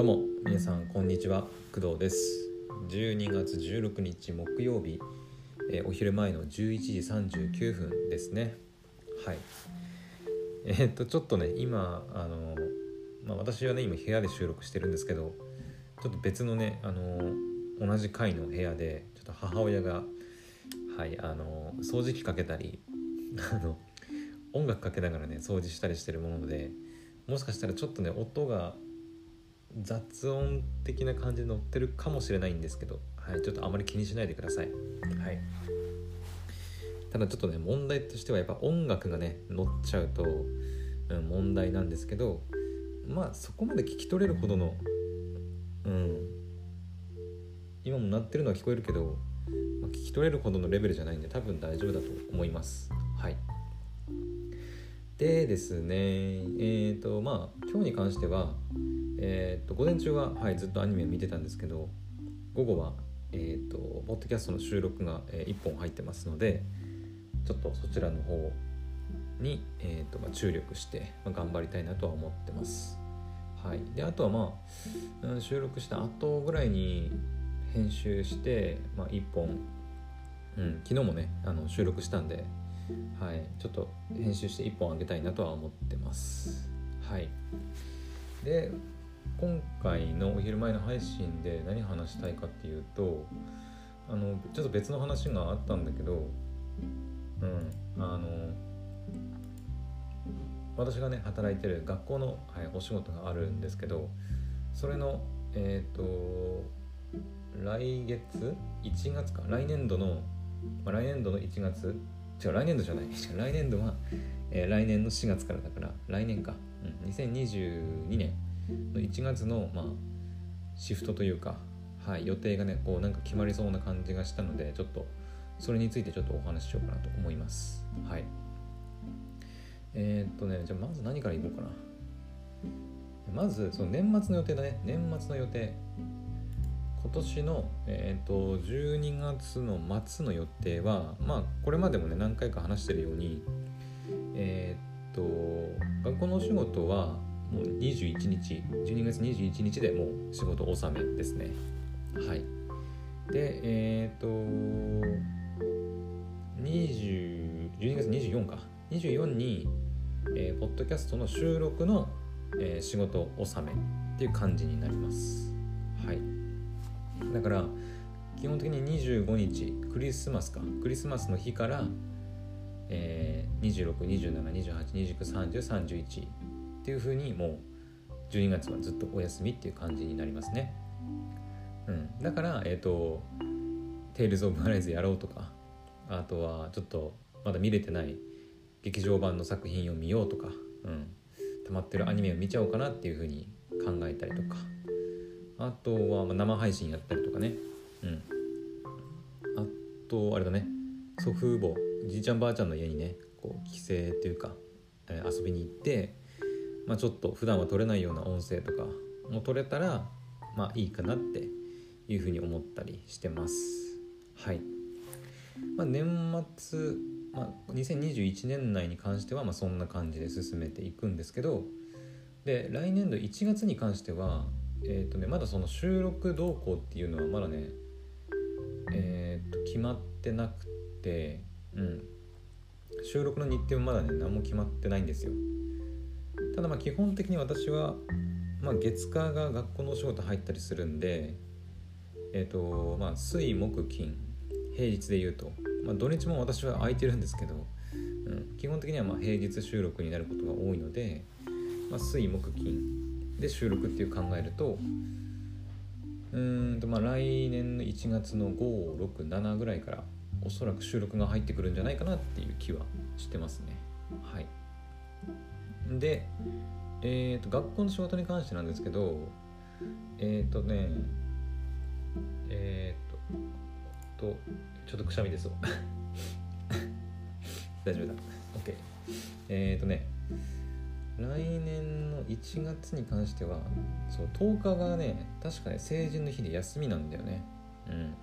どうも皆さんこんにちは。工藤です。12月16日木曜日、えー、お昼前の11時39分ですね。はい。えー、っとちょっとね今あのまあ、私はね今部屋で収録してるんですけどちょっと別のねあの同じ階の部屋でちょっと母親がはいあの掃除機かけたり あの音楽かけながらね掃除したりしてるものでもしかしたらちょっとね音が雑音的な感じで乗ってるかもしれないんですけど、はい、ちょっとあまり気にしないでください。はい、ただちょっとね問題としてはやっぱ音楽がね乗っちゃうと、うん、問題なんですけどまあそこまで聞き取れるほどのうん今も鳴ってるのは聞こえるけど、まあ、聞き取れるほどのレベルじゃないんで多分大丈夫だと思います。はいでですねえっ、ー、とまあ今日に関してはえー、と午前中は、はい、ずっとアニメ見てたんですけど午後は、えー、とポッドキャストの収録が、えー、1本入ってますのでちょっとそちらの方に、えーとまあ、注力して、まあ、頑張りたいなとは思ってます。はい、であとはまあ、うん、収録した後ぐらいに編集して、まあ、1本、うん、昨日もねあの収録したんで、はい、ちょっと編集して1本あげたいなとは思ってます。はい、で今回のお昼前の配信で何話したいかっていうとあのちょっと別の話があったんだけどうんあの私がね働いてる学校の、はい、お仕事があるんですけどそれのえっ、ー、と来月1月か来年度の、まあ、来年度の1月違う来年度じゃない 来年度は、えー、来年の4月からだから来年か、うん、2022年1月の、まあ、シフトというか、はい、予定がねこうなんか決まりそうな感じがしたのでちょっとそれについてちょっとお話ししようかなと思います。はい。えー、っとねじゃあまず何からいこうかな。まずその年末の予定だね。年末の予定。今年の、えーと、と12月の末の予定はまあこれまでもね何回か話してるようにえっ、と学校のお仕事はもう21日12月21日でもう仕事納めですね。はい。でえっ、ー、と20 12月24か。24に、えー、ポッドキャストの収録の、えー、仕事納めっていう感じになります。はい。だから基本的に25日クリスマスか。クリスマスの日から、えー、262728293031っていう風にもう12月はずっとお休みっていう感じになりますね。うん、だからえっ、ー、と「テイルズ・オブ・アライズ」やろうとかあとはちょっとまだ見れてない劇場版の作品を見ようとか、うん、溜まってるアニメを見ちゃおうかなっていう風に考えたりとか。あとはま生配信やったりとかね、うん、あとあれだね。祖父母じいちゃんばあちゃんの家にねこう帰省っていうか、え、遊びに行ってまあ、ちょっと普段は撮れないような音声とかも撮れたらまあいいかなっていうふうに思ったりしてます。はい、まあ、年末、まあ、2021年内に関してはまそんな感じで進めていくんですけどで来年度1月に関してはえーとね、まだその収録動向っていうのはまだね、えー、と決まってなくて、うん、収録の日程もまだね何も決まってないんですよ。ただまあ基本的に私は、まあ、月火が学校のお仕事入ったりするんでえっ、ー、とまあ水木金平日で言うと、まあ、土日も私は空いてるんですけど、うん、基本的にはまあ平日収録になることが多いので、まあ、水木金で収録っていう考えるとうんとまあ来年の1月の567ぐらいからおそらく収録が入ってくるんじゃないかなっていう気はしてますね。はい。で、えーと、学校の仕事に関してなんですけどえっ、ー、とねえっ、ー、ととちょっとくしゃみですわ。大丈夫だ。OK えっ、ー、とね来年の1月に関してはそう10日がね確かね成人の日で休みなんだよね。うん。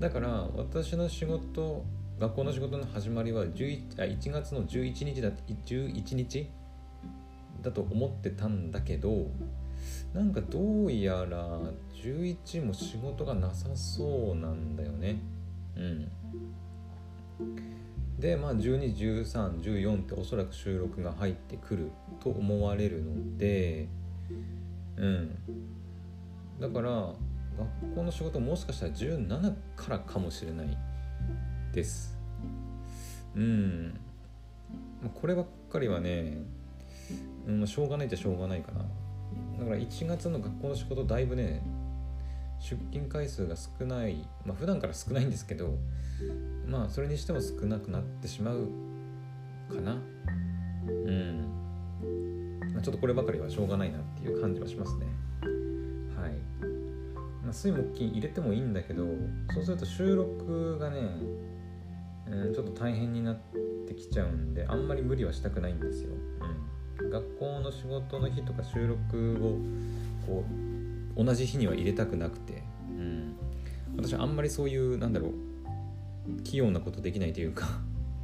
だから私の仕事学校の仕事の始まりは 11, あ1月の11日だ11日？だと思ってたんだけどなんかどうやら11も仕事がなさそうなんだよね。うん。でまあ121314っておそらく収録が入ってくると思われるのでうん。だから学校の仕事もしかしたら17からかもしれない。です。うん。こればっかりはね、うん、しょうがないっちゃしょうがないかな。だから1月の学校の仕事だいぶね出勤回数が少ないまあ普段から少ないんですけどまあそれにしても少なくなってしまうかな。うん、ま、ちょっとこればかりはしょうがないなっていう感じはしますね。はい、まあ、水木金入れてもいいんだけどそうすると収録がね、うん、ちょっと大変になってきちゃうんであんまり無理はしたくないんですよ、うん、学校の仕事の日とか収録をこう同じ日には入れたくなくて、うん、私はあんまりそういうなんだろう器用なことできないというか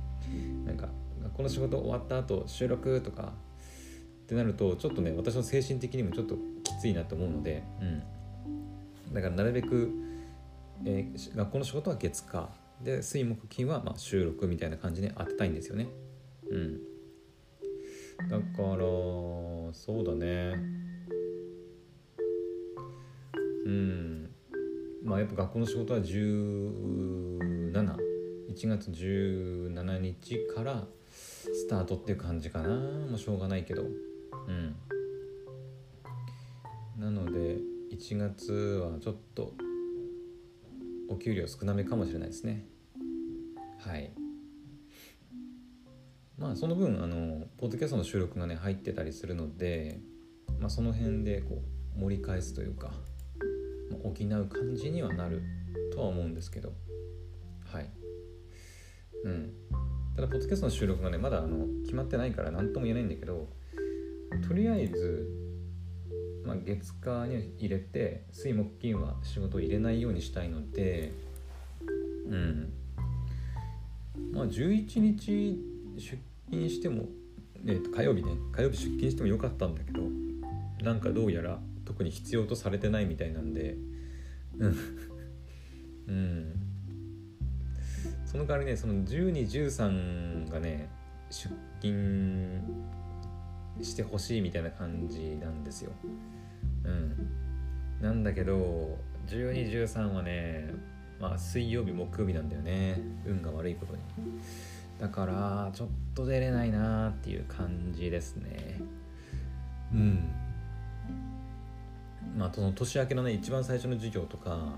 なんかこの仕事終わった後収録とかってなるとちょっとね私の精神的にもちょっときついなと思うので、うん、だからなるべく、えー、学校の仕事は月火で水木金はま収録みたいな感じに当てたいんですよね。うん。だからそうだね。うん。まあやっぱ学校の仕事は171月17日からスタートっていう感じかな。もうしょうがないけど。うん。なので1月はちょっとお給料少なめかもしれないですね。はい。まあその分あのポッドキャストの収録がね入ってたりするので、まあ、その辺でこう盛り返すというか補う感じにはなるとは思うんですけど。はい。うん。ただポッドキャストの収録がねまだあの決まってないから何とも言えないんだけどとりあえず、まあ、月火に入れて水木金は仕事を入れないようにしたいのでうん。まあ11日出勤しても、えー、と火曜日ね火曜日出勤してもよかったんだけどなんかどうやら特に必要とされてないみたいなんで うん。その代わりねその1213がね出勤してほしいみたいな感じなんですよ。うん。なんだけど1213はねまあ水曜日木曜日なんだよね。運が悪いことに。だからちょっと出れないなっていう感じですね。うん。まあ、その年明けのね一番最初の授業とか、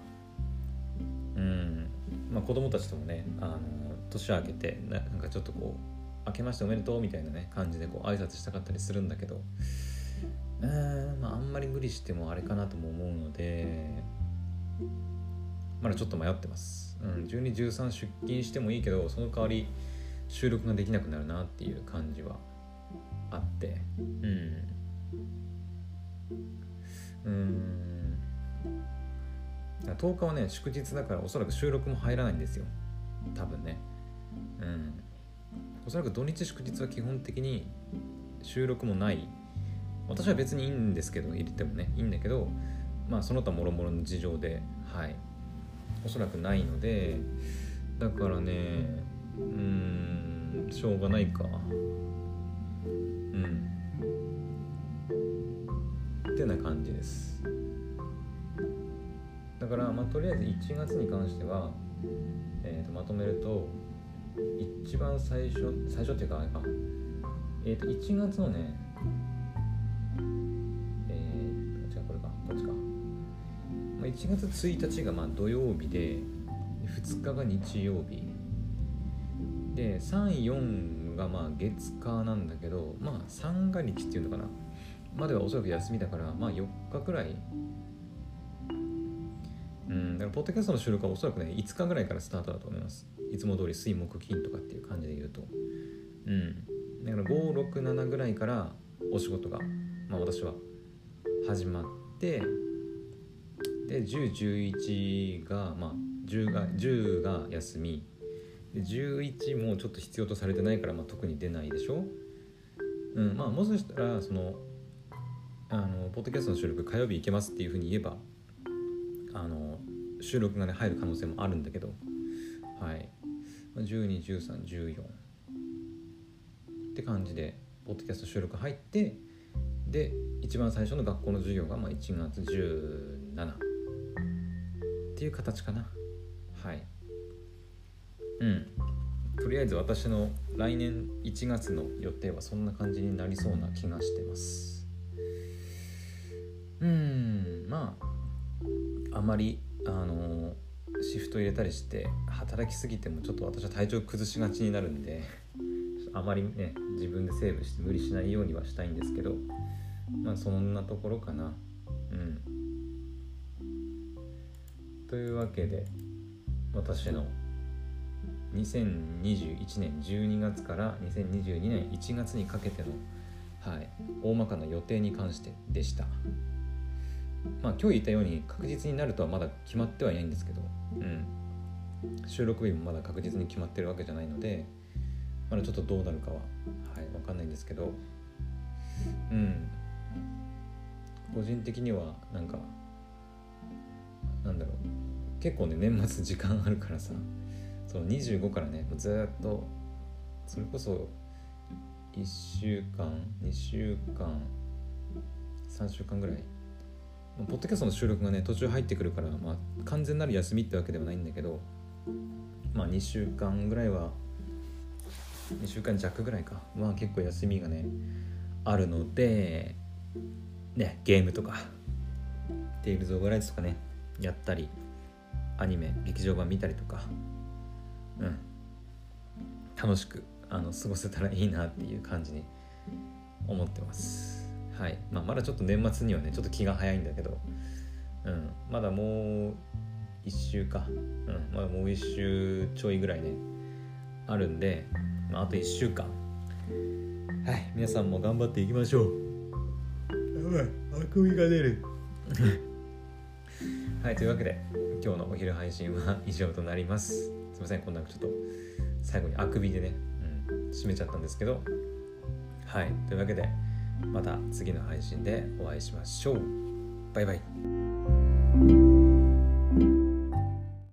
うん。まあ、子供たちともねあの年明けてななんかちょっとこう「明けましておめでとう」みたいなね感じでこう挨拶したかったりするんだけどうん、まあ、あんまり無理してもあれかなとも思うのでまだちょっと迷ってます、うん、1213出勤してもいいけどその代わり収録ができなくなるなっていう感じはあってうん。うん。10日はね祝日だからおそらく収録も入らないんですよ。多分ね。うん。おそらく土日祝日は基本的に収録もない。私は別にいいんですけど入れてもねいいんだけどまあその他もろもろの事情ではい。おそらくないのでだからねうんしょうがないか。うん。ってな感じです。だから、まあ、とりあえず1月に関しては、えー、とまとめると一番最初最初っていうかあ、えー、と1月のねえー、違うこれかこっちか、まあ、1月1日がまあ土曜日で2日が日曜日。で34がまあ月火なんだけどまあ三が日っていうのかな。まではおそらく休みだからまあ4日くらいうんだからポッドキャストの収録はおそらくね5日ぐらいからスタートだと思います。いつも通り水木金とかっていう感じで言うと。うん。だから567ぐらいからお仕事がまあ私は始まってで1011がまあ10が10が休み。で11もちょっと必要とされてないから、まあ、特に出ないでしょ。うんまあもしかしたらそのあのポッドキャストの収録火曜日行けますっていうふうに言えばあの収録がね入る可能性もあるんだけど。はい。121314って感じでポッドキャスト収録入ってで一番最初の学校の授業がまあ1月17っていう形かな。はい。うん。とりあえず私の来年1月の予定はそんな感じになりそうな気がしてます。うん。まああまりあのシフト入れたりして働きすぎてもちょっと私は体調崩しがちになるんで あまりね自分でセーブして無理しないようにはしたいんですけどまあそんなところかなうんというわけで私の2021年12月から2022年1月にかけての、はい、大まかな予定に関してでした。まあ今日言ったように確実になるとはまだ決まってはいないんですけど、うん、収録日もまだ確実に決まってるわけじゃないのでまだちょっとどうなるかは、はい、分かんないんですけどうん。個人的にはなんかなんだろう。結構ね年末時間あるからさその25からねずっとそれこそ1週間2週間3週間ぐらいポッドキャストの収録がね途中入ってくるから、まあ、完全なる休みってわけではないんだけどまあ2週間ぐらいは2週間弱ぐらいか。まあ結構休みがねあるのでねゲームとかテイルズ・オブ・ライツとかねやったりアニメ劇場版見たりとかうん。楽しくあの過ごせたらいいなっていう感じに思ってます。はい。まあ、まだちょっと年末にはねちょっと気が早いんだけど、うん、まだもう1週か、うん、まだもう1週ちょいぐらいねあるんで、まあ、あと1週間。はい。皆さんも頑張っていきましょう。やばい。あくびが出る。はい。というわけで今日のお昼配信は以上となります。すいません。こんなちょっと最後にあくびでね、うん、締めちゃったんですけど。はい。というわけでまた次の配信でお会いしましょう。バイバイ。